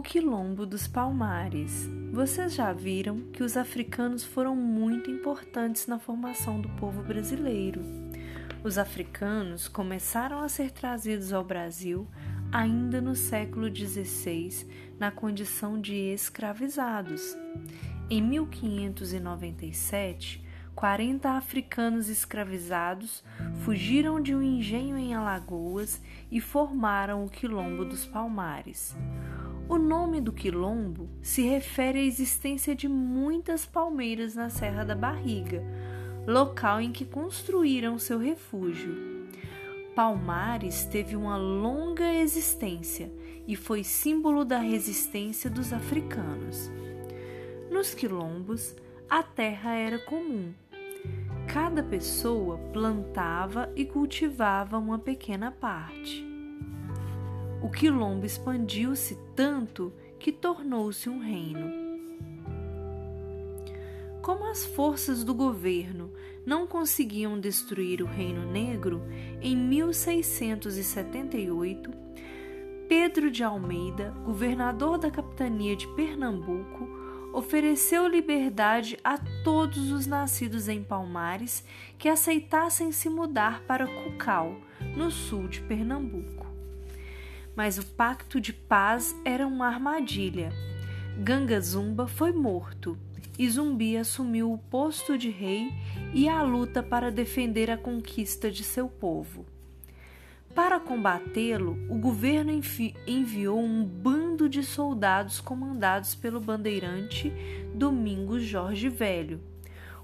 Quilombo dos Palmares. Vocês já viram que os africanos foram muito importantes na formação do povo brasileiro. Os africanos começaram a ser trazidos ao Brasil ainda no século XVI, na condição de escravizados. Em 1597, 40 africanos escravizados fugiram de um engenho em Alagoas e formaram o Quilombo dos Palmares. O nome do quilombo se refere à existência de muitas palmeiras na Serra da Barriga, local em que construíram seu refúgio. Palmares teve uma longa existência e foi símbolo da resistência dos africanos. Nos quilombos, a terra era comum. Cada pessoa plantava e cultivava uma pequena parte o quilombo expandiu-se tanto que tornou-se um reino. Como as forças do governo não conseguiam destruir o Reino Negro, em 1678, Pedro de Almeida, governador da capitania de Pernambuco, ofereceu liberdade a todos os nascidos em Palmares que aceitassem se mudar para Cucal, no sul de Pernambuco mas o pacto de paz era uma armadilha. Ganga Zumba foi morto e Zumbi assumiu o posto de rei e a luta para defender a conquista de seu povo. Para combatê-lo, o governo envi enviou um bando de soldados comandados pelo bandeirante Domingos Jorge Velho,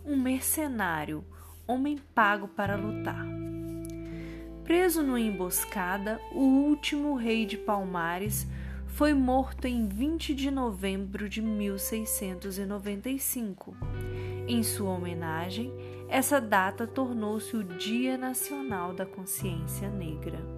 um mercenário, homem pago para lutar. Preso numa emboscada, o último rei de Palmares foi morto em 20 de novembro de 1695. Em sua homenagem, essa data tornou-se o Dia Nacional da Consciência Negra.